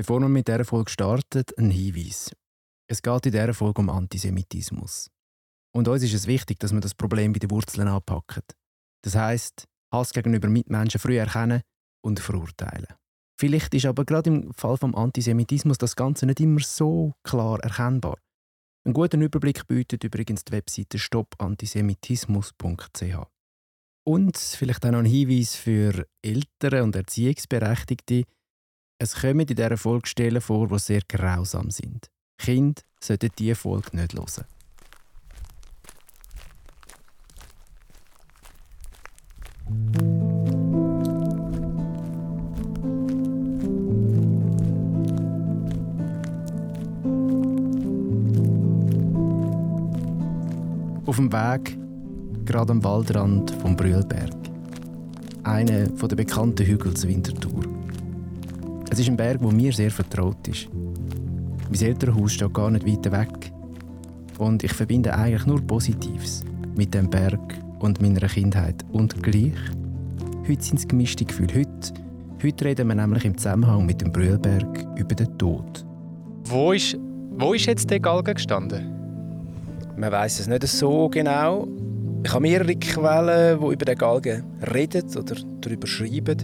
Bevor wir mit dieser Folge starten, ein Hinweis. Es geht in dieser Folge um Antisemitismus. Und uns ist es wichtig, dass wir das Problem bei den Wurzeln anpacken. Das heißt, Hass gegenüber Mitmenschen früh erkennen und verurteilen. Vielleicht ist aber gerade im Fall vom Antisemitismus das Ganze nicht immer so klar erkennbar. Einen guten Überblick bietet übrigens die Webseite stopantisemitismus.ch. Und vielleicht auch noch ein Hinweis für Eltern und Erziehungsberechtigte. Es kommen in dieser Folge Stellen vor, die sehr grausam sind. Kinder sollten diese Folge nicht hören. Auf dem Weg, gerade am Waldrand vom Brühlberg. Einer der bekannten Hügel zur Winterthur. Es ist ein Berg, der mir sehr vertraut ist. Mein Elternhaus steht gar nicht weit weg. Und ich verbinde eigentlich nur Positives mit dem Berg und meiner Kindheit. Und gleich, heute sind es gemischte Gefühle. Heute, heute reden wir nämlich im Zusammenhang mit dem Brühlberg über den Tod. Wo ist, wo ist jetzt der Galgen gestanden? Man weiß es nicht so genau. Ich habe mehrere Quellen, die über den Galgen reden oder darüber schreiben.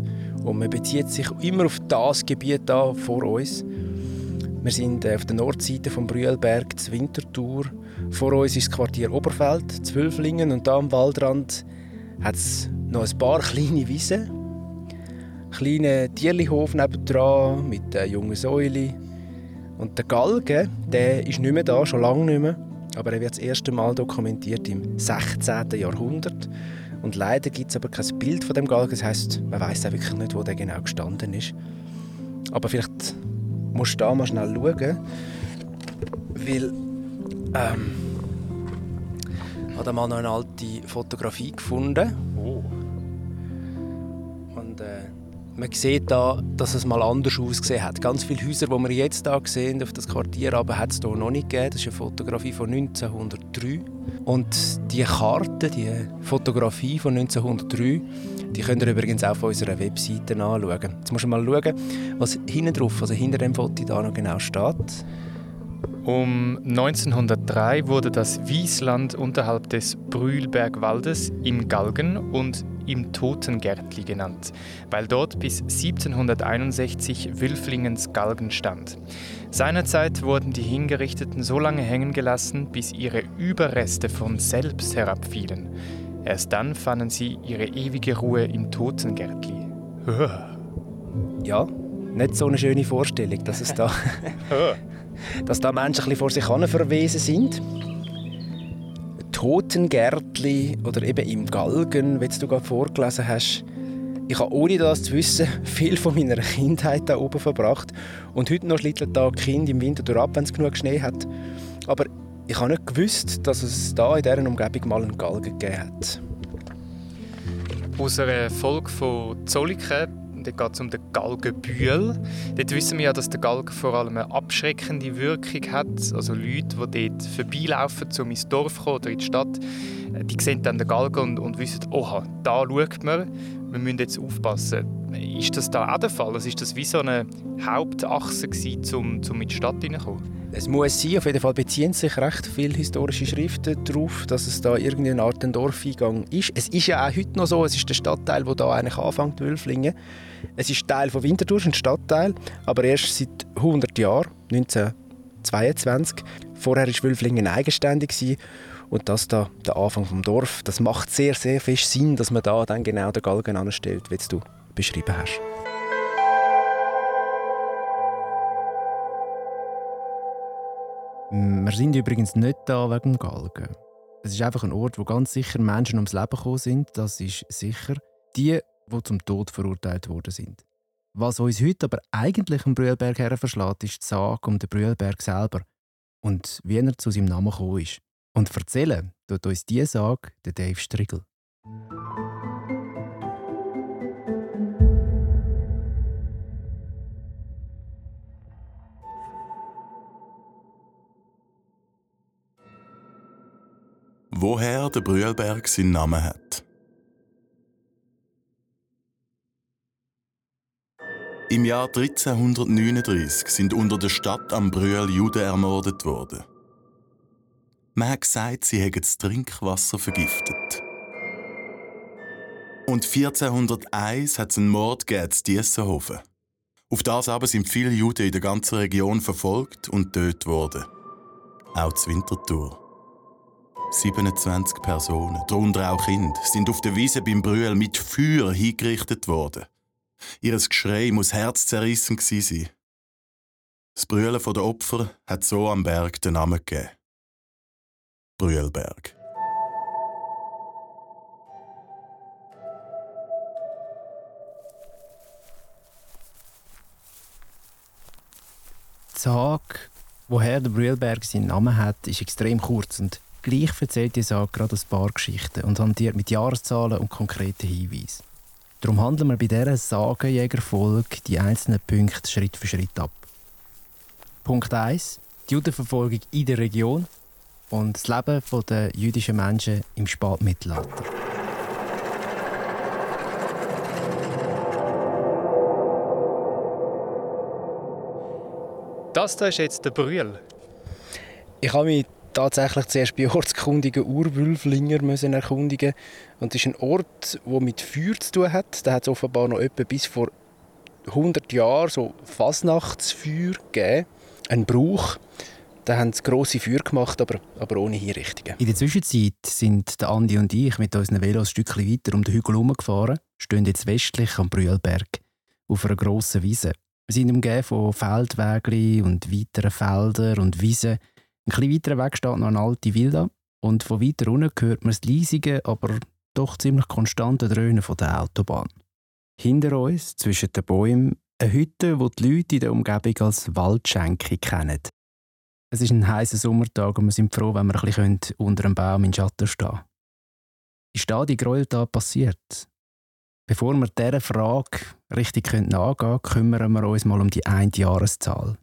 Und man bezieht sich immer auf das Gebiet da vor uns. Wir sind äh, auf der Nordseite vom Brühlberg, zur Winterthur. Vor uns ist das Quartier Oberfeld, Zwölflingen. Und da am Waldrand hat es noch ein paar kleine Wiesen. Ein kleiner Tierlihof nebendran mit der jungen Säule. Und der Galgen, der ist nicht mehr da, schon lange nicht mehr. Aber er wird das erste Mal dokumentiert im 16. Jahrhundert. Und leider gibt es aber kein Bild von dem Galgen. Das heißt, man weiß auch wirklich nicht, wo der genau gestanden ist. Aber vielleicht musst du da mal schnell schauen, weil ähm, ich habe mal noch eine alte Fotografie gefunden. Oh. Und äh, man sieht da, dass es mal anders ausgesehen hat. Ganz viele Häuser, die wir jetzt hier sehen, auf das Quartier, aber hat es hier noch nicht gegeben. Das ist eine Fotografie von 1903. Und die Karte, die Fotografie von 1903, die könnt ihr übrigens auch auf unserer Webseite anschauen. Jetzt musst du mal schauen, was hinten drauf, also hinter dem Foto da noch genau steht. Um 1903 wurde das Wiesland unterhalb des Brühlbergwaldes im Galgen und im Totengärtli genannt, weil dort bis 1761 Wülflingens Galgen stand. Seinerzeit wurden die Hingerichteten so lange hängen gelassen, bis ihre Überreste von selbst herabfielen. Erst dann fanden sie ihre ewige Ruhe im Totengärtli. Ja, nicht so eine schöne Vorstellung, dass es da, dass da Menschen ein bisschen vor sich hin verwesen sind. Totengärtli oder eben im Galgen, wie du gerade vorgelesen hast. Ich habe ohne das zu wissen viel von meiner Kindheit da oben verbracht und heute noch schlittelt da Kind im Winter durch ab, wenn es genug Schnee hat. Aber ich habe nicht gewusst, dass es da in dieser Umgebung mal einen Galgen gegeben hat. Aus einer Folge von Zolliken dort geht es um den Galgenbühl. Dort wissen wir ja, dass der Galgen vor allem eine abschreckende Wirkung hat. Also Leute, die dort vorbeilaufen, um ins Dorf kommen oder in die Stadt, äh, die sehen dann den Galgen und, und wissen, oha, da schaut man, wir müssen jetzt aufpassen. Ist das da auch der Fall? Also ist das wie so eine Hauptachse um, in die Stadt hineinzukommen? Es muss sein, auf jeden Fall beziehen sich recht viele historische Schriften darauf, dass es da irgendeine Art ein Dorfeingang ist. Es ist ja auch heute noch so, es ist der Stadtteil, wo da eigentlich anfängt, Wülflingen. Es ist Teil von Winterthur, ein Stadtteil, aber erst seit 100 Jahren, 1922. Vorher war Wülflingen eigenständig und das da der Anfang vom Dorf. Das macht sehr, sehr viel Sinn, dass man da dann genau den Galgen anstellt, wie du beschrieben hast. Wir sind übrigens nicht da wegen dem Galgen. Es ist einfach ein Ort, wo ganz sicher Menschen ums Leben gekommen sind. Das ist sicher. Die, die zum Tod verurteilt worden sind. Was uns heute aber eigentlich am Brühlberg her verschlägt, ist die Sage um den Brühlberg selber und wie er zu seinem Namen gekommen ist. Und erzählen tut uns diese Sage der Dave Strigel. woher der Brühlberg seinen Namen hat. Im Jahr 1339 sind unter der Stadt am Brühl Juden ermordet worden. Man hat gesagt, sie hätten das Trinkwasser vergiftet. Und 1401 hat es einen Mord gegeben in Diessenhofen. Auf das aber sind viele Juden in der ganzen Region verfolgt und tötet worden. Auch zur Winterthur. 27 Personen, darunter auch Kinder, sind auf der Wiese beim Brühl mit Feuer hingerichtet worden. Ihr Geschrei muss herzzerrissen sein. Das Brüllen der Opfer hat so am Berg den Namen gegeben. Brühlberg. Die Sage, woher der Brühlberg seinen Namen hat, ist extrem kurz und gleich erzählt die Sage gerade ein paar Geschichten und hantiert mit Jahreszahlen und konkreten Hinweisen. Darum handeln wir bei dieser Sagenjägerfolge die einzelnen Punkte Schritt für Schritt ab. Punkt 1. Die Judenverfolgung in der Region und das Leben der jüdischen Menschen im Spätmittelalter. Das hier ist jetzt der Brühl. Ich habe mich tatsächlich zuerst bei ortskundigen Urwülflinger müssen erkundigen und das ist ein Ort, der mit Feuer zu tun hat. Da hat es offenbar noch etwa bis vor 100 Jahren so Fasnachtsfeuer gegeben, ein Brauch. Da haben sie grosse Feuer gemacht, aber, aber ohne Hinrichtungen. In der Zwischenzeit sind Andi und ich mit unseren Velos ein Stückchen weiter um den Hügel herumgefahren, stehen jetzt westlich am Brühlberg auf einer grossen Wiese. Wir sind umgeben von Feldwegen und weiteren Feldern und Wiesen. Ein bisschen weiter weg steht noch eine alte Villa und von weiter unten hört man das leisige, aber doch ziemlich konstante Dröhnen von der Autobahn. Hinter uns, zwischen den Bäumen, eine Hütte, die die Leute in der Umgebung als Waldschenke kennen. Es ist ein heißer Sommertag und wir sind froh, wenn wir ein bisschen unter einem Baum in Schatten stehen Ist da die Gräueltat passiert? Bevor wir dieser Frage richtig nachgehen können, kümmern wir uns mal um die eine Jahreszahl.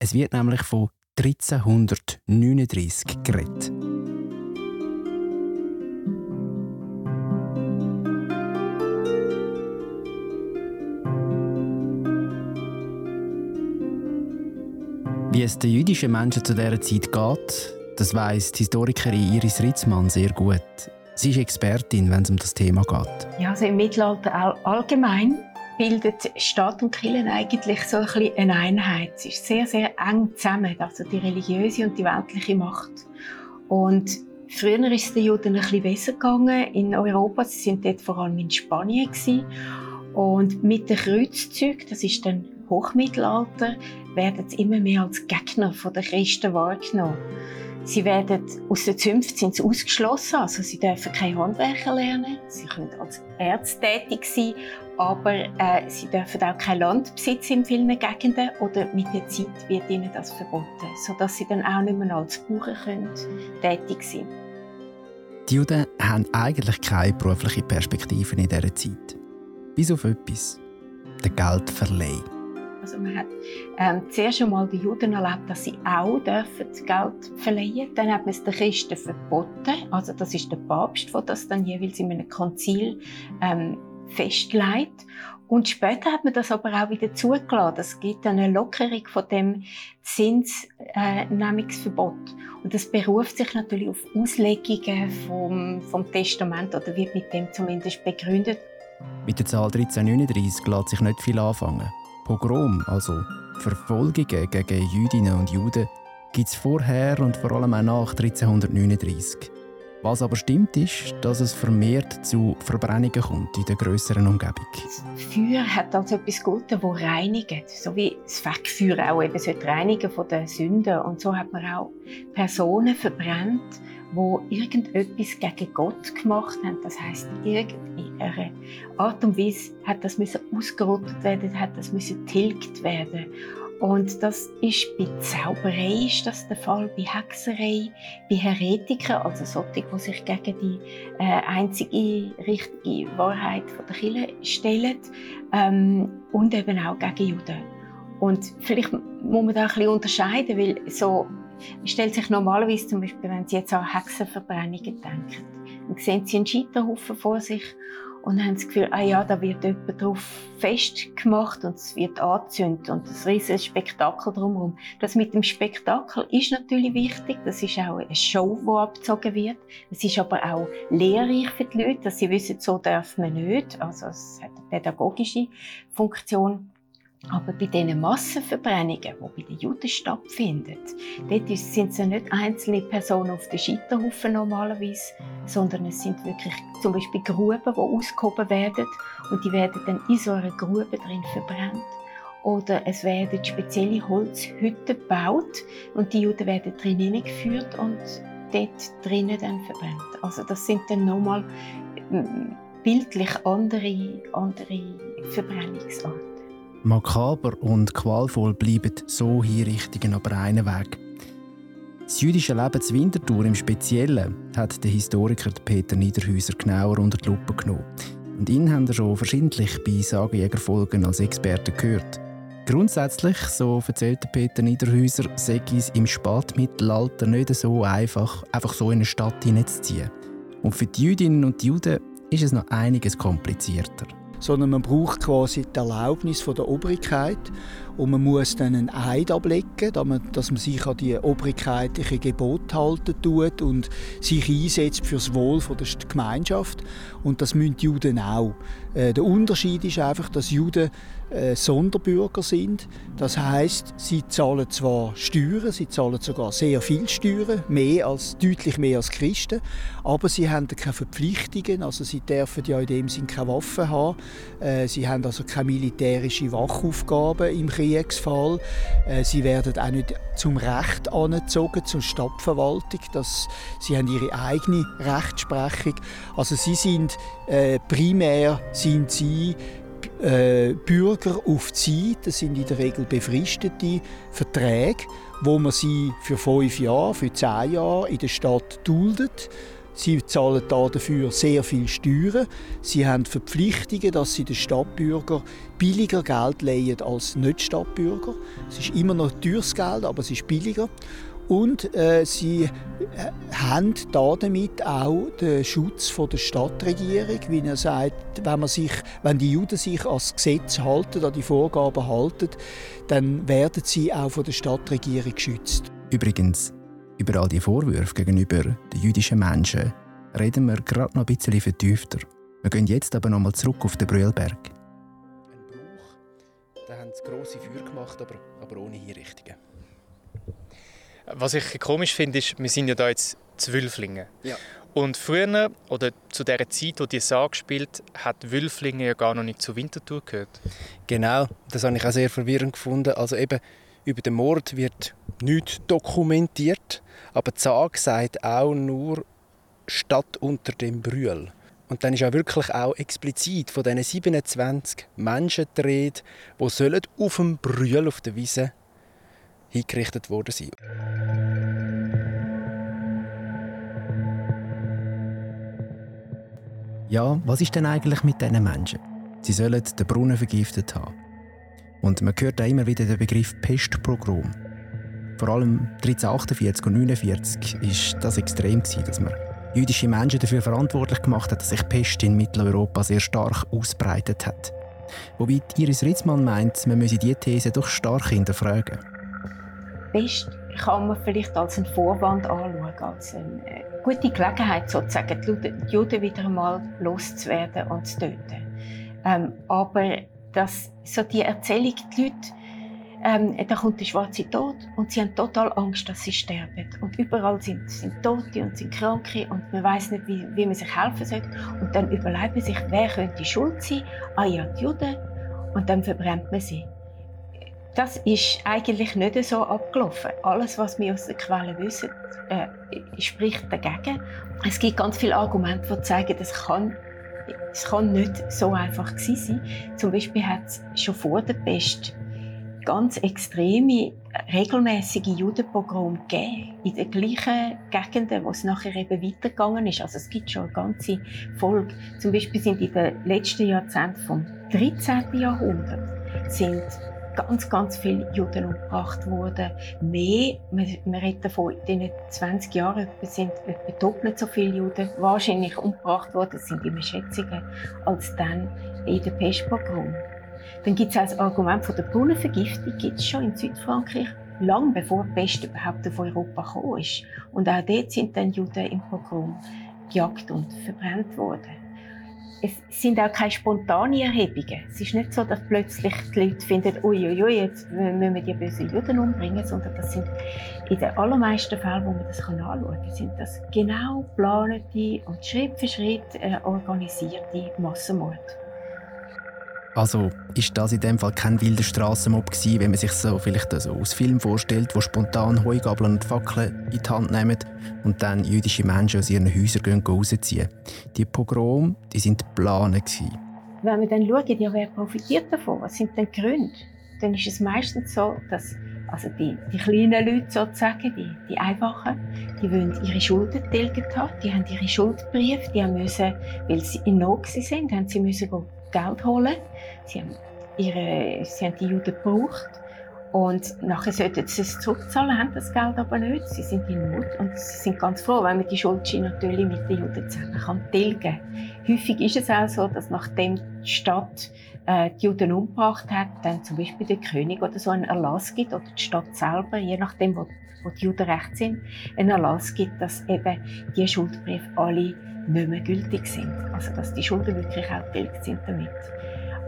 Es wird nämlich von 1339 geredet. Wie es den jüdischen Menschen zu dieser Zeit geht, das weiss die Historikerin Iris Ritzmann sehr gut. Sie ist Expertin, wenn es um das Thema geht. Ja, also im Mittelalter all allgemein bildet Staat und Kirche eigentlich so ein bisschen eine Einheit. Es ist sehr, sehr eng zusammen, also die religiöse und die weltliche Macht. Und früher ist es den Juden ein bisschen besser gegangen in Europa. Sie sind dort vor allem in Spanien gewesen. Und mit den Kreuzzügen, das ist dann Hochmittelalter, werden sie immer mehr als Gegner der Christen wahrgenommen. Sie werden aus den Zünften sind sie ausgeschlossen, also sie dürfen kein Handwerker lernen. Sie können als Ärzte tätig sein, aber äh, sie dürfen auch kein Land besitzen in vielen Gegenden oder mit der Zeit wird ihnen das verboten, sodass sie dann auch nicht mehr als Bauern können, tätig sein Die Juden haben eigentlich keine berufliche Perspektive in dieser Zeit. Bis auf etwas, der Geldverleih. Also man hat ähm, zuerst einmal die Juden erlebt, dass sie auch dürfen Geld verleihen. Dann hat man es den Christen verboten. Also das ist der Papst, der das dann jeweils in einem Konzil ähm, festlegt. Und später hat man das aber auch wieder zugelassen. Es gibt eine Lockerung von dem Zinsnehmungsverbot. Äh, und das beruft sich natürlich auf Auslegungen vom, vom Testament oder wird mit dem zumindest begründet. Mit der Zahl 1339 lässt sich nicht viel anfangen. Pogrom, also Verfolgungen gegen Jüdinnen und Juden, gibt es vorher und vor allem auch nach 1339. Was aber stimmt, ist, dass es vermehrt zu Verbrennungen kommt in der grösseren Umgebung. Feuer hat also etwas Gutes, das reinigt. So wie das Fegfeuer auch eben reinigen von den Sünden. Und so hat man auch Personen verbrennt, wo irgendetwas gegen Gott gemacht haben. Das heißt, irgendeine Art und Weise hat das müssen ausgerottet werden, hat das müssen tilgt werden. Und das ist bei Zauberei ist das der Fall, bei Hexerei, bei Heretikern, also solche, die sich gegen die äh, einzige richtige Wahrheit von der Kirche stellen ähm, und eben auch gegen Juden. Und vielleicht muss man da ein bisschen unterscheiden, weil so stellt sich normalerweise zum Beispiel, wenn Sie jetzt an Hexenverbrennungen denken, dann sehen Sie einen Scheiterhaufen vor sich und haben das Gefühl, ah ja, da wird jemand drauf festgemacht und es wird angezündet und das riesige Spektakel drumherum. Das mit dem Spektakel ist natürlich wichtig. Das ist auch eine Show, die abgezogen wird. Es ist aber auch lehrreich für die Leute, dass sie wissen, so darf man nicht. Also es hat eine pädagogische Funktion. Aber bei diesen Massenverbrennungen, die bei den Juden stattfinden, dort sind es ja nicht einzelne Personen auf den Scheiterhaufen normalerweise, sondern es sind wirklich zum Beispiel Gruben, die ausgehoben werden und die werden dann in so einer Grube drin verbrannt. Oder es werden spezielle Holzhütten gebaut und die Juden werden drin hineingeführt und dort drinnen dann verbrannt. Also das sind dann nochmal mm, bildlich andere, andere Verbrennungsarten. Makaber und qualvoll bleiben so Hinrichtungen aber einen Weg. Das jüdische Leben zu Winterthur im Speziellen hat der Historiker Peter Niederhäuser genauer unter die Lupe genommen. Und ihn haben wir schon verschiedentlich bei Sagenjägerfolgen als Experten gehört. Grundsätzlich, so erzählte Peter Niederhäuser, sei es im Spätmittelalter nicht so einfach, einfach so in eine Stadt hineinzuziehen. Und für die Jüdinnen und die Juden ist es noch einiges komplizierter sondern man braucht quasi die Erlaubnis von der Obrigkeit und man muss dann einen Eid ablegen, dass man sich an die obrigkeitlichen Gebote halten tut und sich einsetzt für das Wohl der Gemeinschaft. Und das müssen die Juden auch. Äh, der Unterschied ist einfach, dass Juden äh, Sonderbürger sind. Das heißt, sie zahlen zwar Steuern, sie zahlen sogar sehr viel Steuern, mehr als, deutlich mehr als Christen, aber sie haben keine Verpflichtungen, also sie dürfen ja in dem Sinn keine Waffen haben, äh, sie haben also keine militärische Wachaufgaben im Kriegsfall, äh, sie werden auch nicht zum Recht angezogen, zur Stadtverwaltung, dass sie haben ihre eigene Rechtsprechung, also sie sind primär sind sie äh, Bürger auf Zeit, das sind in der Regel befristete Verträge, wo man sie für fünf Jahre, für zehn Jahre in der Stadt duldet. Sie zahlen dafür sehr viel Steuern. Sie haben Verpflichtungen, dass sie den Stadtbürger billiger Geld leihen als Nicht-Stadtbürger. Es ist immer noch teures Geld, aber es ist billiger. Und äh, sie äh, haben damit auch den Schutz von der Stadtregierung, wie er sagt, wenn, man sich, wenn die Juden sich an das Gesetz halten, an die Vorgaben halten, dann werden sie auch von der Stadtregierung geschützt. Übrigens, über all die Vorwürfe gegenüber den jüdischen Menschen reden wir gerade noch ein bisschen vertiefter. Wir gehen jetzt aber nochmal zurück auf den Brühlberg. Ein Brauch, da haben sie grosse Feuer gemacht, aber, aber ohne Hinrichtungen. Was ich komisch finde, ist, wir sind ja da jetzt Zwölflinge. Ja. Und früher, oder zu der Zeit, wo die Sage spielt, hat Wülflinge ja gar noch nicht zur Winterthur gehört. Genau, das habe ich auch sehr verwirrend gefunden. Also eben, über den Mord wird nichts dokumentiert, aber die Sage sagt auch nur Stadt unter dem Brühl. Und dann ist auch wirklich auch explizit von diesen 27 Menschen die Rede, die auf dem Brühl auf der Wiese hingerichtet worden sein. Ja, was ist denn eigentlich mit diesen Menschen? Sie sollen den Brunnen vergiftet haben. Und man hört auch immer wieder den Begriff Pestpogrom. Vor allem 1348 und 1949 war das extrem, dass man jüdische Menschen dafür verantwortlich gemacht hat, dass sich Pest in Mitteleuropa sehr stark ausbreitet hat. Wobei Iris Ritzmann meint, man müsse diese These doch stark hinterfragen. Pest kann man vielleicht als einen Vorwand anschauen, als eine äh, gute Gelegenheit, sozusagen, die Juden wieder einmal loszuwerden und zu töten. Ähm, aber dass so die Erzählung, die Leute, ähm, da kommt der schwarze Tod und sie haben total Angst, dass sie sterben. Und überall sind, sind Tote und sind Kranke und man weiß nicht, wie, wie man sich helfen soll. Und dann überlegt man sich, wer könnte schuld sein? Ah ja, die Juden. Und dann verbrennt man sie. Das ist eigentlich nicht so abgelaufen. Alles, was wir aus den Quellen wissen, äh, spricht dagegen. Es gibt ganz viele Argumente, die zeigen, das kann, es kann nicht so einfach gewesen sein. Zum Beispiel hat es schon vor der Pest ganz extreme, regelmäßige Judenpogrome gegeben, in den gleichen Gegenden, wo es nachher eben weitergegangen ist. Also es gibt schon eine ganze Folge. Zum Beispiel sind in den letzten Jahrzehnten vom 13. Jahrhundert sind ganz, ganz viele Juden umgebracht worden. Mehr, man, man redet davon, in den 20 Jahren sind etwa doppelt so viele Juden wahrscheinlich umgebracht worden, das sind immer Schätzungen, als dann in der Pestpogrom. Dann gibt es auch das Argument von der Brunnenvergiftung, gibt es schon in Südfrankreich, lang bevor die Pest überhaupt auf Europa gekommen ist. Und auch dort sind dann Juden im Pogrom gejagt und verbrannt worden es sind auch keine spontanen Erhebungen. Es ist nicht so, dass plötzlich die Leute finden, uiuiui, jetzt müssen wir die bösen Juden umbringen, sondern das sind in den allermeisten Fällen, wo man das anschauen kann, sind das genau geplante und Schritt für Schritt äh, organisierte Massenmorde. Also ist das in dem Fall kein wilder Strassenmob gewesen, wenn man sich so vielleicht so aus Film vorstellt, wo spontan Heugabeln und Fackeln in die Hand nehmen und dann jüdische Menschen aus ihren Häusern gehen rausziehen. Die Pogrome, die sind geplant gewesen. Wenn wir dann schauen, ja, wer profitiert davon, was sind denn die Gründe, dann ist es meistens so, dass also die, die kleinen Leute sozusagen, die, die Einfachen, die wollen ihre Schulden tilgt haben, die haben ihre Schuldbriefe, die haben müssen, weil sie in Not sind, haben sie müssen Geld holen. Sie haben, ihre, sie haben die Juden gebraucht. Und nachher sollten sie es zurückzahlen, haben das Geld aber nicht. Sie sind in Not und sie sind ganz froh, wenn man die Schuldscheine natürlich mit den Juden zusammen kann tilgen kann. Häufig ist es auch so, dass nachdem die Stadt äh, die Juden umgebracht hat, dann zum Beispiel der König oder so einen Erlass gibt, oder die Stadt selber, je nachdem, wo, wo die Juden recht sind, einen Erlass gibt, dass eben die Schuldbriefe alle nicht mehr gültig sind. Also dass die Schulden wirklich auch tilgt sind damit.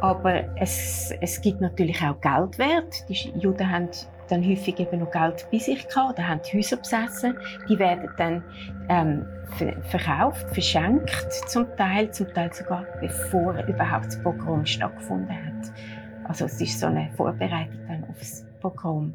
Aber es, es gibt natürlich auch Geldwert. Die Juden haben dann häufig eben noch Geld bei sich gehabt oder haben Häuser besessen. Die werden dann ähm, verkauft, verschenkt zum Teil, zum Teil sogar bevor überhaupt das Pogrom stattgefunden hat. Also es ist so eine Vorbereitung dann aufs Pogrom.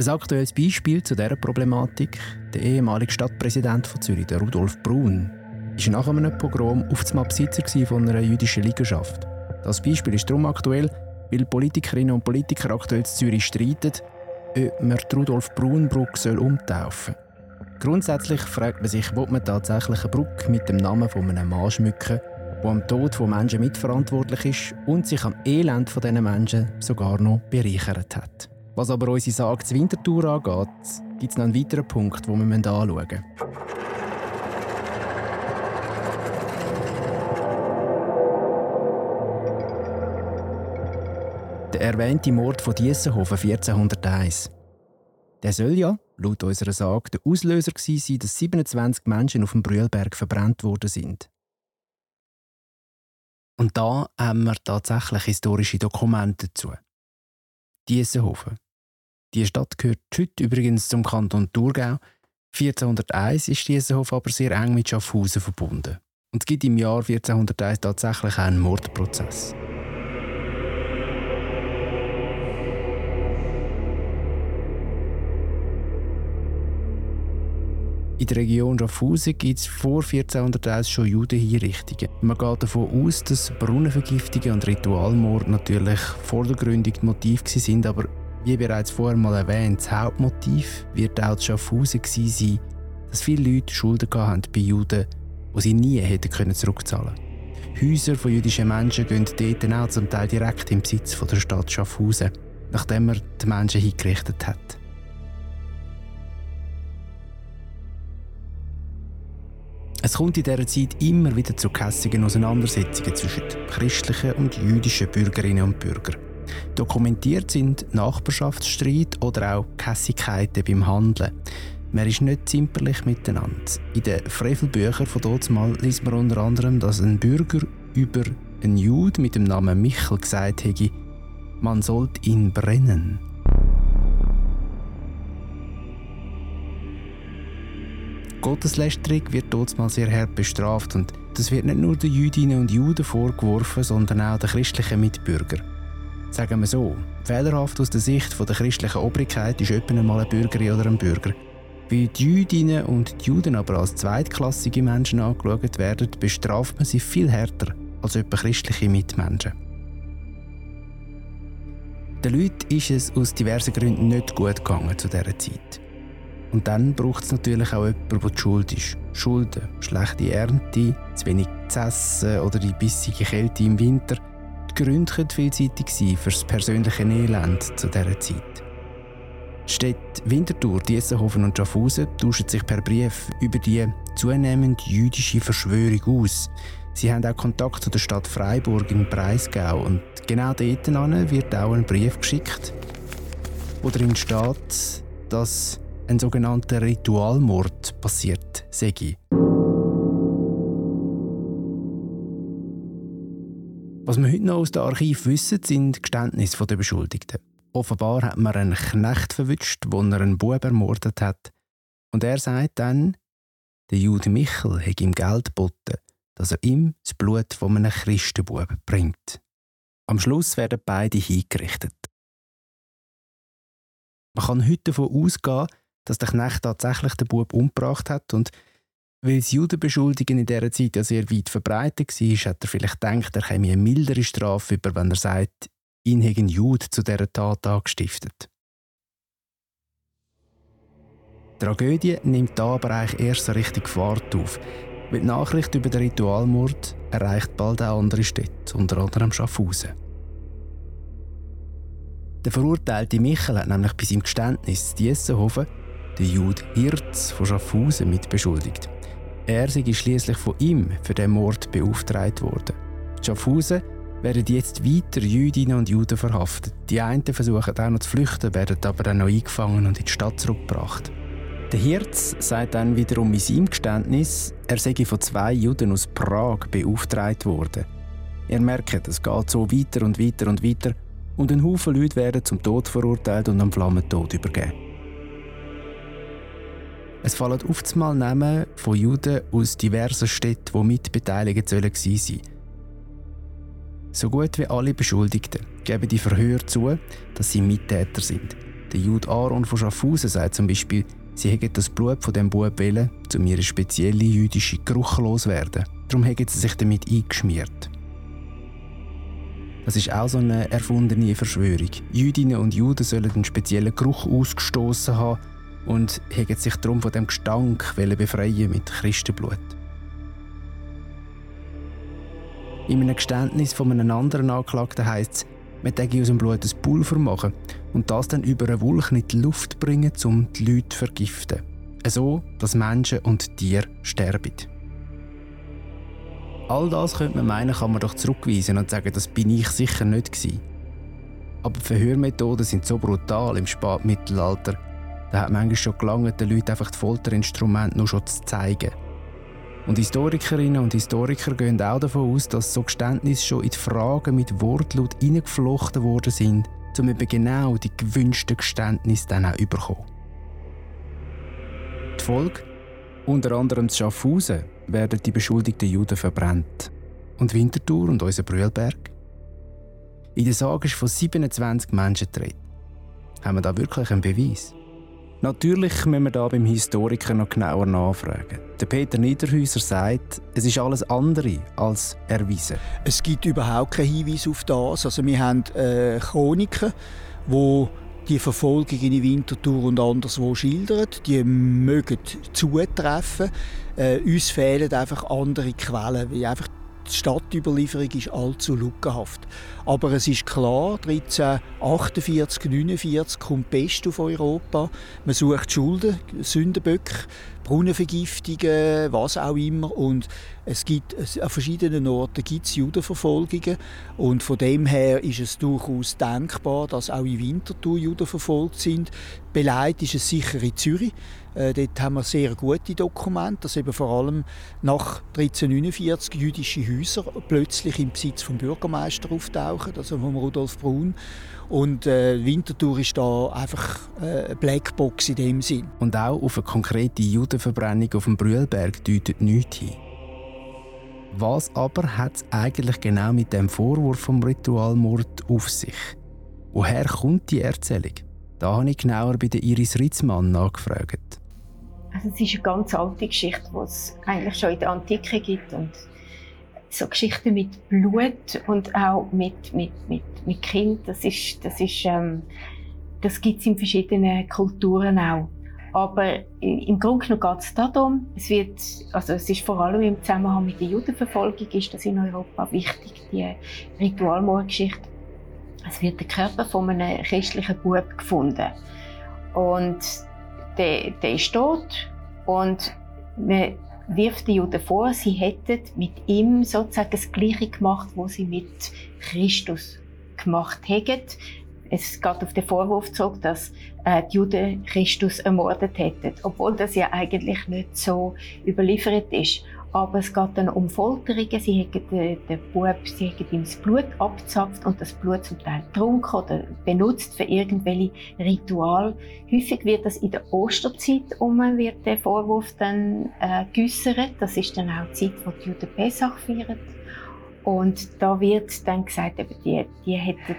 Ein aktuelles Beispiel zu dieser Problematik, der ehemalige Stadtpräsident von Zürich, der Rudolf Brun, war nach einem Pogrom auf dem Besitzer von einer jüdischen Liegenschaft. Das Beispiel ist darum aktuell, weil Politikerinnen und Politiker aktuell in Zürich streiten, ob man Rudolf Brunbrück soll umtaufen soll. Grundsätzlich fragt man sich, ob man tatsächlich eine Brücke mit dem Namen von einem Mann schmücken, der am Tod von Menschen mitverantwortlich ist und sich am Elend dieser Menschen sogar noch bereichert hat. Was aber unsere Sage zur Wintertour angeht, gibt es noch einen weiteren Punkt, den wir anschauen müssen. Der erwähnte Mord von Diessenhofen 1401. Der soll ja, laut unserer Sage, der Auslöser sein, dass 27 Menschen auf dem Brühlberg verbrannt worden sind. Und da haben wir tatsächlich historische Dokumente dazu. Diessenhofen. Die Stadt gehört heute übrigens zum Kanton Thurgau. 1401 ist Diessenhofen aber sehr eng mit Schaffhausen verbunden. Und es gibt im Jahr 1401 tatsächlich einen Mordprozess. In der Region Schaffhausen gibt es vor 1401 schon Judenhinrichtungen. Man geht davon aus, dass Brunnenvergiftungen und Ritualmord natürlich vordergründig Motiv sind, aber wie bereits vorher mal erwähnt, das Hauptmotiv wird auch Schaffhausen sein, dass viele Leute Schulden hatten bei Juden, die sie nie hätten können zurückzahlen Häuser von jüdischen Menschen gehen dort auch zum Teil direkt im Besitz der Stadt Schaffhausen, nachdem er die Menschen hingerichtet hat. Es kommt in dieser Zeit immer wieder zu kässigen Auseinandersetzungen zwischen christlichen und jüdischen Bürgerinnen und Bürgern. Dokumentiert sind Nachbarschaftsstreit oder auch Kässigkeiten beim Handeln. Man ist nicht zimperlich miteinander. In den Frevelbüchern von dort mal liest man unter anderem, dass ein Bürger über einen Jude mit dem Namen Michel gesagt hätte, man sollte ihn brennen. Gotteslästerung wird dort sehr hart bestraft und das wird nicht nur den Jüdinnen und Juden vorgeworfen, sondern auch den christlichen Mitbürgern. Sagen wir so, fehlerhaft aus der Sicht der christlichen Obrigkeit ist etwa einmal eine Bürgerin oder ein Bürger. Weil die Jüdinnen und die Juden aber als zweitklassige Menschen angeschaut werden, bestraft man sie viel härter als etwa christliche Mitmenschen. Den Leuten ist es aus diversen Gründen nicht gut gegangen zu dieser Zeit. Und dann braucht es natürlich auch jemanden, der Schuld ist. Schulden, schlechte Ernte, zu wenig zu essen oder die bissige Kälte im Winter. Die Gründe vielseitig sein für das persönliche Elend zu dieser Zeit. Die Städte Winterthur, Diessenhofen und Schaffhausen tauschen sich per Brief über die zunehmend jüdische Verschwörung aus. Sie haben auch Kontakt zu der Stadt Freiburg im Breisgau und genau dort wird auch ein Brief geschickt, wo darin steht, dass ein sogenannter Ritualmord passiert sei. Was wir heute noch aus dem Archiv wissen, sind Geständnisse der Beschuldigten. Offenbar hat man einen Knecht verwünscht, wo er einen Bub ermordet hat. Und er sagt dann, der Jude Michel hat ihm Geld geboten, dass er ihm das Blut von einem Christenbuben bringt. Am Schluss werden beide hingerichtet. Man kann heute davon ausgehen, dass der Knecht tatsächlich den Bub umgebracht hat und weil das Judenbeschuldigen in dieser Zeit ja sehr weit verbreitet war, hat er vielleicht gedacht, er käme eine mildere Strafe über, wenn er sagt, ihn hätte ein Jude zu dieser Tat angestiftet. Die Tragödie nimmt da aber eigentlich erst so richtig Fahrt auf, weil die Nachricht über den Ritualmord erreicht bald auch andere Städte, unter anderem Schaffhausen. Der verurteilte Michel hat nämlich bei seinem Geständnis Diessenhofen den Jude Hirz von Schaffhausen mit beschuldigt. Er sei schließlich von ihm für den Mord beauftragt worden. Schaffhausen werden jetzt weiter Jüdinnen und Juden verhaftet. Die einen versuchen auch noch zu flüchten, werden aber dann noch eingefangen und in die Stadt zurückgebracht. Der Hirz sagt dann wiederum in seinem Geständnis, er sei von zwei Juden aus Prag beauftragt worden. Er merkt, es geht so weiter und weiter und weiter und ein Haufen Leute werden zum Tod verurteilt und am Flammentod übergeben. Es fallen oftmals Namen von Juden aus diversen Städten, die mitbeteiligt sein So gut wie alle Beschuldigten geben die Verhör zu, dass sie Mittäter sind. Der Jude Aaron von Schaffhausen sagt zum Beispiel, Sie hätten das Blut von dem Bub wollen, um ihre spezielle jüdische Geruch loswerden. Darum haben sie sich damit eingeschmiert. Das ist auch so eine erfundene Verschwörung. Jüdinnen und Juden sollen einen speziellen Geruch ausgestoßen haben und haben sich darum von dem Gestank befreien mit Christenblut. In einem Geständnis von einem anderen Anklagten heisst es, man aus dem Blut ein Pulver machen und das dann über eine Wolke in die Luft bringen, um die Leute zu vergiften. So, dass Menschen und Tiere sterben. All das könnte man meinen, kann man doch zurückweisen und sagen, das bin ich sicher nicht gewesen. Aber Verhörmethoden sind so brutal im Spätmittelalter, da hat manchmal schon gelangt, den Leuten einfach die Folterinstrumente nur schon zu zeigen. Und Historikerinnen und Historiker gehen auch davon aus, dass so Geständnisse schon in die Fragen mit Wortlaut hineingeflochten worden sind, um eben genau die gewünschten Geständnisse dann auch überkommen. Die Folge? Unter anderem zu Schaffhausen werden die beschuldigten Juden verbrannt. Und Winterthur und unser Brühlberg? In der Sage ist von 27 Menschen gedreht. Haben wir da wirklich einen Beweis? Natürlich müssen wir da beim Historiker noch genauer nachfragen. Der Peter Niederhäuser sagt, es ist alles andere als erwiesen. Es gibt überhaupt keinen Hinweis auf das. Also wir haben äh, Chroniken, wo die Verfolgung in Winterthur und anderswo schildern. Die mögen zutreffen. Äh, uns fehlen einfach andere Quellen, wie einfach die Stadtüberlieferung ist allzu lückenhaft. Aber es ist klar, 1348, 49 kommt Pest auf Europa. Man sucht Schulden, Sündenböcke, Brunnenvergiftungen, was auch immer. Und es gibt an verschiedenen Orten gibt es Judenverfolgungen. Und von dem her ist es durchaus denkbar, dass auch in Winterthur Juden verfolgt sind. Beleidigt ist es sicher in Zürich. Äh, dort haben wir sehr gute Dokumente, dass eben vor allem nach 1349 jüdische Häuser plötzlich im Besitz vom Bürgermeister auftauchen, also von Rudolf Brun. Und äh, Winterthur ist da einfach äh, eine Blackbox in dem Sinn. Und auch auf eine konkrete Judenverbrennung auf dem Brühlberg deutet nichts hin. Was aber hat es eigentlich genau mit dem Vorwurf vom Ritualmord auf sich? Woher kommt die Erzählung? Da habe ich genauer bei Iris Ritzmann nachgefragt. Also es ist eine ganz alte Geschichte, die es eigentlich schon in der Antike gibt und so Geschichten mit Blut und auch mit, mit, mit, mit Kind, das ist, das ist, ähm, das gibt es in verschiedenen Kulturen auch. Aber im Grunde genommen geht es darum, es, wird, also es ist vor allem im Zusammenhang mit der Judenverfolgung ist das in Europa wichtig, die Ritualmordgeschichte. Es wird der Körper von einem christlichen Bub gefunden. Und der, der ist tot und man wirft den Juden vor, sie hätten mit ihm sozusagen das Gleiche gemacht, was sie mit Christus gemacht hätten. Es geht auf den Vorwurf zurück, dass äh, die Juden Christus ermordet hätten, obwohl das ja eigentlich nicht so überliefert ist. Aber es geht dann um Folterungen. Sie haben den, den Bub, sie haben ihm das Blut abgezapft und das Blut zum Teil getrunken oder benutzt für irgendwelche Rituale. Häufig wird das in der Osterzeit um, wird der Vorwurf dann äh, geäussert. Das ist dann auch die Zeit, wo die Juden Pesach feiern. Und da wird dann gesagt, eben, die, die hätten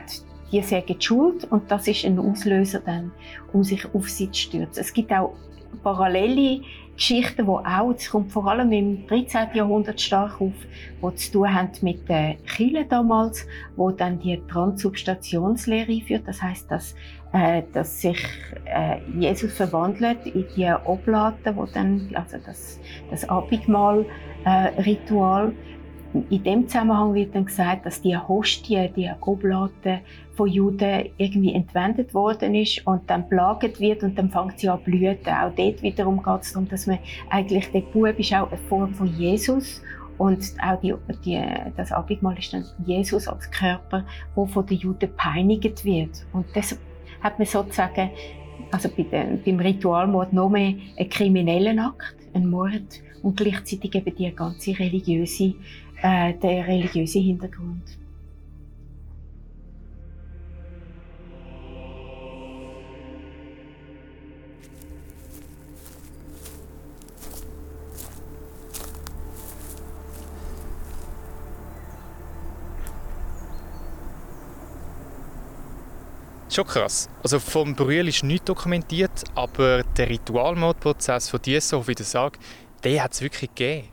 die sagen die Schuld und das ist ein Auslöser dann, um sich auf sie zu stürzen. Es gibt auch parallele Geschichten, die auch, es kommt vor allem im 13. Jahrhundert stark auf, die zu tun haben mit den Kirchen damals, wo dann die Transubstationslehre einführt. Das heißt, dass, äh, dass sich äh, Jesus verwandelt in die Oblaten, wo dann, also das, das Abendmahl-Ritual, äh, in dem Zusammenhang wird dann gesagt, dass die Hostie, die Oblaten von Juden irgendwie entwendet worden ist und dann plagert wird und dann fängt sie an zu blüten. Auch dort wiederum geht es darum, dass man eigentlich, der Bub ist auch eine Form von Jesus und auch die, die, das Abendmahl ist dann Jesus als Körper, der von den Juden peinigt wird. Und das hat man sozusagen, also bei den, beim Ritualmord noch mehr einen kriminellen Akt, einen Mord und gleichzeitig eben die ganze religiöse äh, der religiöse Hintergrund. Schon krass. Also vom Brühl ist nichts dokumentiert, aber der Ritualmordprozess von Dieshof, wie du sagst, den hat es wirklich gegeben.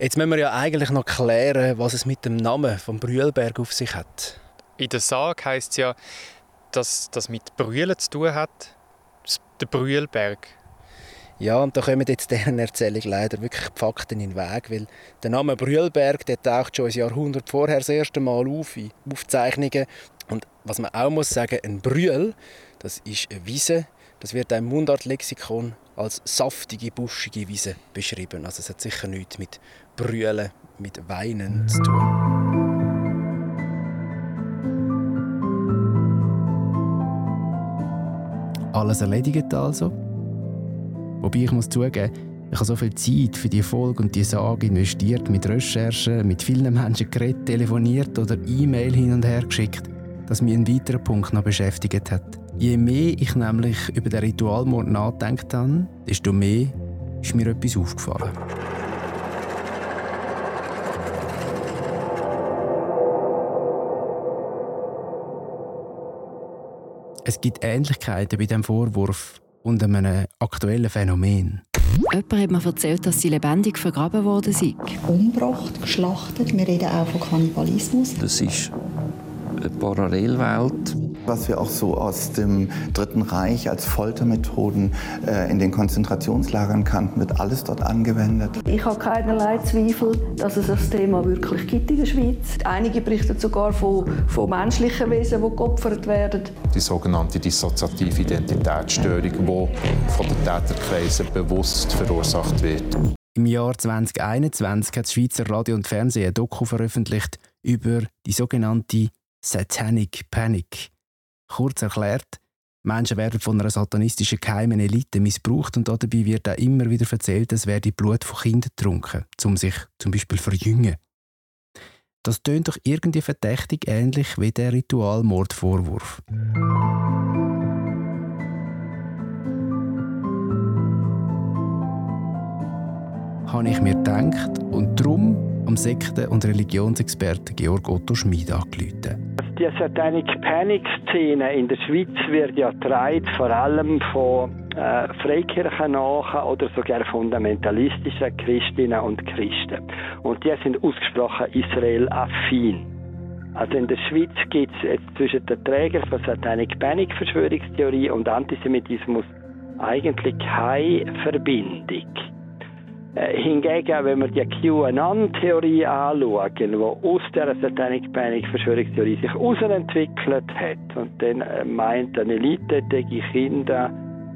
Jetzt müssen wir ja eigentlich noch klären, was es mit dem Namen vom Brühlberg auf sich hat. In der Sage heißt es ja, dass das mit Brühlen zu tun hat. Der Brühlberg. Ja, und da kommen jetzt deren Erzählung leider wirklich die Fakten in den Weg, weil der Name Brühlberg, der taucht schon ein Jahrhundert vorher das erste Mal auf in Aufzeichnungen. Und was man auch muss sagen, ein Brühl, das ist eine Wiese, das wird im Mundartlexikon als saftige, buschige Wiese beschrieben. Also es hat sicher nichts mit Brüllen, mit Weinen zu tun. Alles erledigt also. Wobei ich muss zugeben, ich habe so viel Zeit für die Folge und die Sage investiert, mit Recherchen, mit vielen Menschen geredet, telefoniert oder E-Mail hin und her geschickt, dass mich ein weiterer Punkt noch beschäftigt hat. Je mehr ich nämlich über den Ritualmord nachgedacht habe, desto mehr ist mir etwas aufgefallen. Es gibt Ähnlichkeiten bei dem Vorwurf und einem aktuellen Phänomen. Jemand hat mir erzählt, dass sie lebendig vergraben worden sind. Umgebracht, geschlachtet. Wir reden auch von Kannibalismus. Das ist eine Parallelwelt. Was wir auch so aus dem Dritten Reich als Foltermethoden äh, in den Konzentrationslagern kannten, wird alles dort angewendet. Ich habe keinerlei Zweifel, dass es das Thema wirklich gibt in der Schweiz. Einige berichten sogar von, von menschlichen Wesen, die geopfert werden. Die sogenannte dissoziative Identitätsstörung, die von den Täterkreisen bewusst verursacht wird. Im Jahr 2021 hat das Schweizer Radio und Fernsehen ein Doku veröffentlicht über die sogenannte Satanic Panic. Kurz erklärt, Menschen werden von einer satanistischen geheimen Elite missbraucht und dabei wird auch immer wieder erzählt, es werde Blut von Kindern getrunken, um sich zum Beispiel verjüngen. Das tönt doch irgendwie verdächtig ähnlich wie der Ritualmordvorwurf. Habe ich mir gedacht und darum am Sekten- und Religionsexperten Georg Otto Schmid angerufen. Die Satanic Panic-Szene in der Schweiz wird ja getragen, vor allem von äh, Freikirchennachen oder sogar fundamentalistischen Christinnen und Christen. Und die sind ausgesprochen Israel-affin. Also in der Schweiz gibt es zwischen den Trägern von Satanic Panic Verschwörungstheorie und Antisemitismus eigentlich keine Verbindung. Äh, hingegen, wenn wir die QAnon-Theorie anschauen, die aus der Satanic Panic Verschwörungstheorie sich herausentwickelt hat und dann äh, meint, eine Elite die Kinder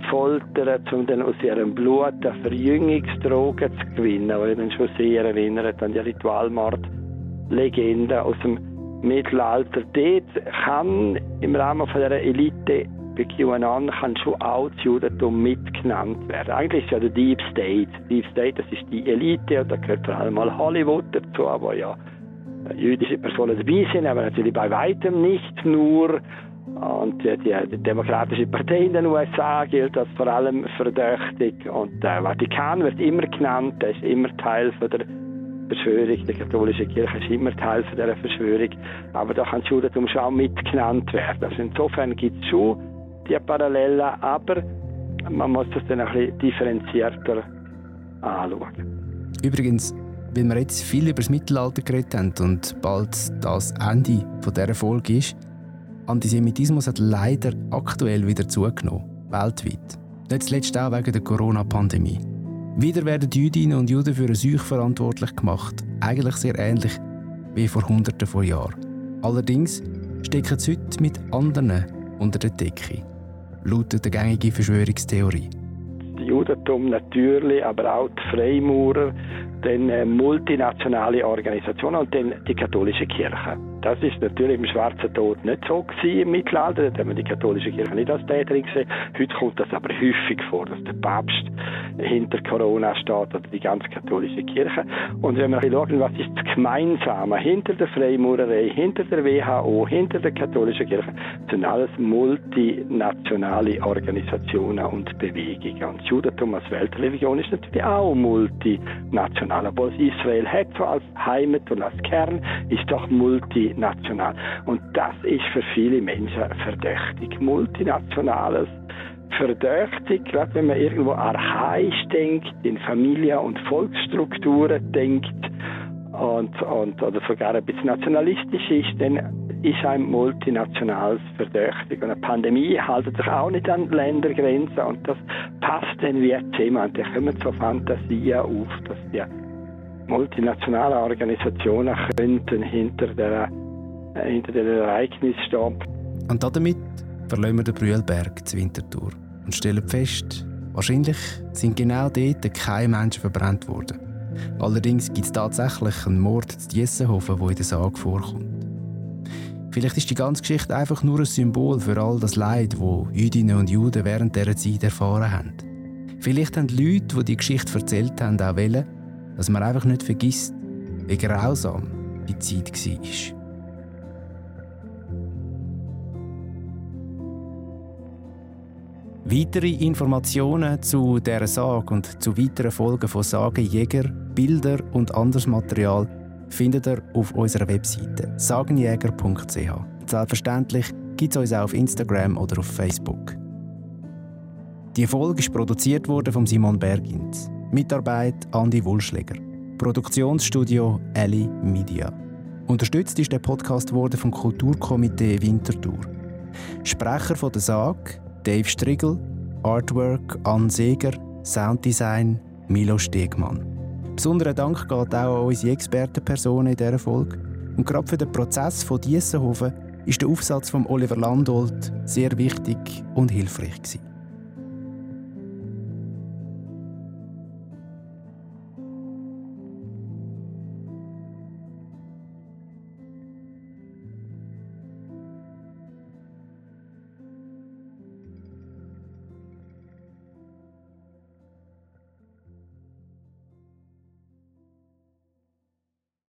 foltern, um dann aus ihrem Blut eine Verjüngungsdroge zu gewinnen, die dann schon sehr erinnert an die Ritualmord-Legende aus dem Mittelalter. Dort kann im Rahmen von dieser Elite bei QAnon kann schon auch das Judentum mitgenannt werden. Eigentlich ist ja der Deep State. Deep State, das ist die Elite und da gehört vor allem mal Hollywood dazu, aber ja jüdische Personen dabei sind, aber natürlich bei weitem nicht nur. Und die, die, Demokratische Partei in den USA gilt als vor allem verdächtig. Und der Vatikan wird immer genannt, der ist immer Teil von der Verschwörung. Die katholische Kirche ist immer Teil von dieser Verschwörung. Aber da kann das Judentum schon auch mitgenannt werden. Also insofern gibt es schon die Parallelen, aber man muss das dann ein bisschen differenzierter anschauen. Übrigens, weil wir jetzt viel über das Mittelalter geredet haben und bald das Ende dieser Folge ist, Antisemitismus hat leider aktuell wieder zugenommen, weltweit. Nicht zuletzt auch wegen der Corona-Pandemie. Wieder werden Jüdinnen und Juden für eine Seuche verantwortlich gemacht, eigentlich sehr ähnlich wie vor Hunderten von Jahren. Allerdings stecken sie heute mit anderen unter der Decke, lautet der gängige Verschwörungstheorie. Das Judentum natürlich, aber auch die Freimaurer, dann äh, multinationale Organisationen und dann die katholische Kirche. Das ist natürlich im Schwarzen Tod nicht so gewesen im Mittelalter. Da haben wir die katholische Kirche nicht als Täterin gesehen. Heute kommt das aber häufig vor, dass der Papst hinter Corona steht oder die ganze katholische Kirche. Und wenn wir schauen, was ist das Gemeinsame hinter der Freimaurerei, hinter der WHO, hinter der katholischen Kirche, sind alles multinationale Organisationen und Bewegungen. Und das Judentum als Weltreligion ist natürlich auch multinational. Obwohl es Israel hat, so als Heimat und als Kern, ist doch multinational multinational. Und das ist für viele Menschen verdächtig. Multinationales verdächtig, gerade wenn man irgendwo archaisch denkt, in Familien- und Volksstrukturen denkt und, und, oder sogar ein bisschen nationalistisch ist, dann ist ein multinationales verdächtig. Und eine Pandemie haltet sich auch nicht an Ländergrenzen und das passt dann wie jemand. Da kommen so Fantasien auf, dass die multinationale Organisationen könnten hinter der hinter dem Ereignis stehen. Und damit verlassen wir den Brühlberg zu Winterthur und stellen fest, wahrscheinlich sind genau dort keine Menschen verbrannt worden. Allerdings gibt es tatsächlich einen Mord zu Jessenhofen, der in der Sage vorkommt. Vielleicht ist die ganze Geschichte einfach nur ein Symbol für all das Leid, das Jüdinnen und Juden während dieser Zeit erfahren haben. Vielleicht haben die Leute, die die Geschichte erzählt haben, auch wollen, dass man einfach nicht vergisst, wie grausam die Zeit war. Weitere Informationen zu dieser Sage und zu weiteren Folgen von Sagenjäger, Bilder und anderes Material findet ihr auf unserer Webseite sagenjäger.ch. Selbstverständlich gibt es uns auch auf Instagram oder auf Facebook. Die Folge ist produziert von Simon Bergins. Mitarbeit Andi Wulschläger. Produktionsstudio Ellie Media. Unterstützt ist der Podcast vom Kulturkomitee Winterthur. Sprecher von der Sage Dave Strigel, Artwork Ann Seger, Sounddesign Milo Stegmann. Besonderer Dank geht auch an unsere Expertenpersonen in dieser Folge. Und gerade für den Prozess von Diessenhofen ist der Aufsatz von Oliver Landolt sehr wichtig und hilfreich gewesen.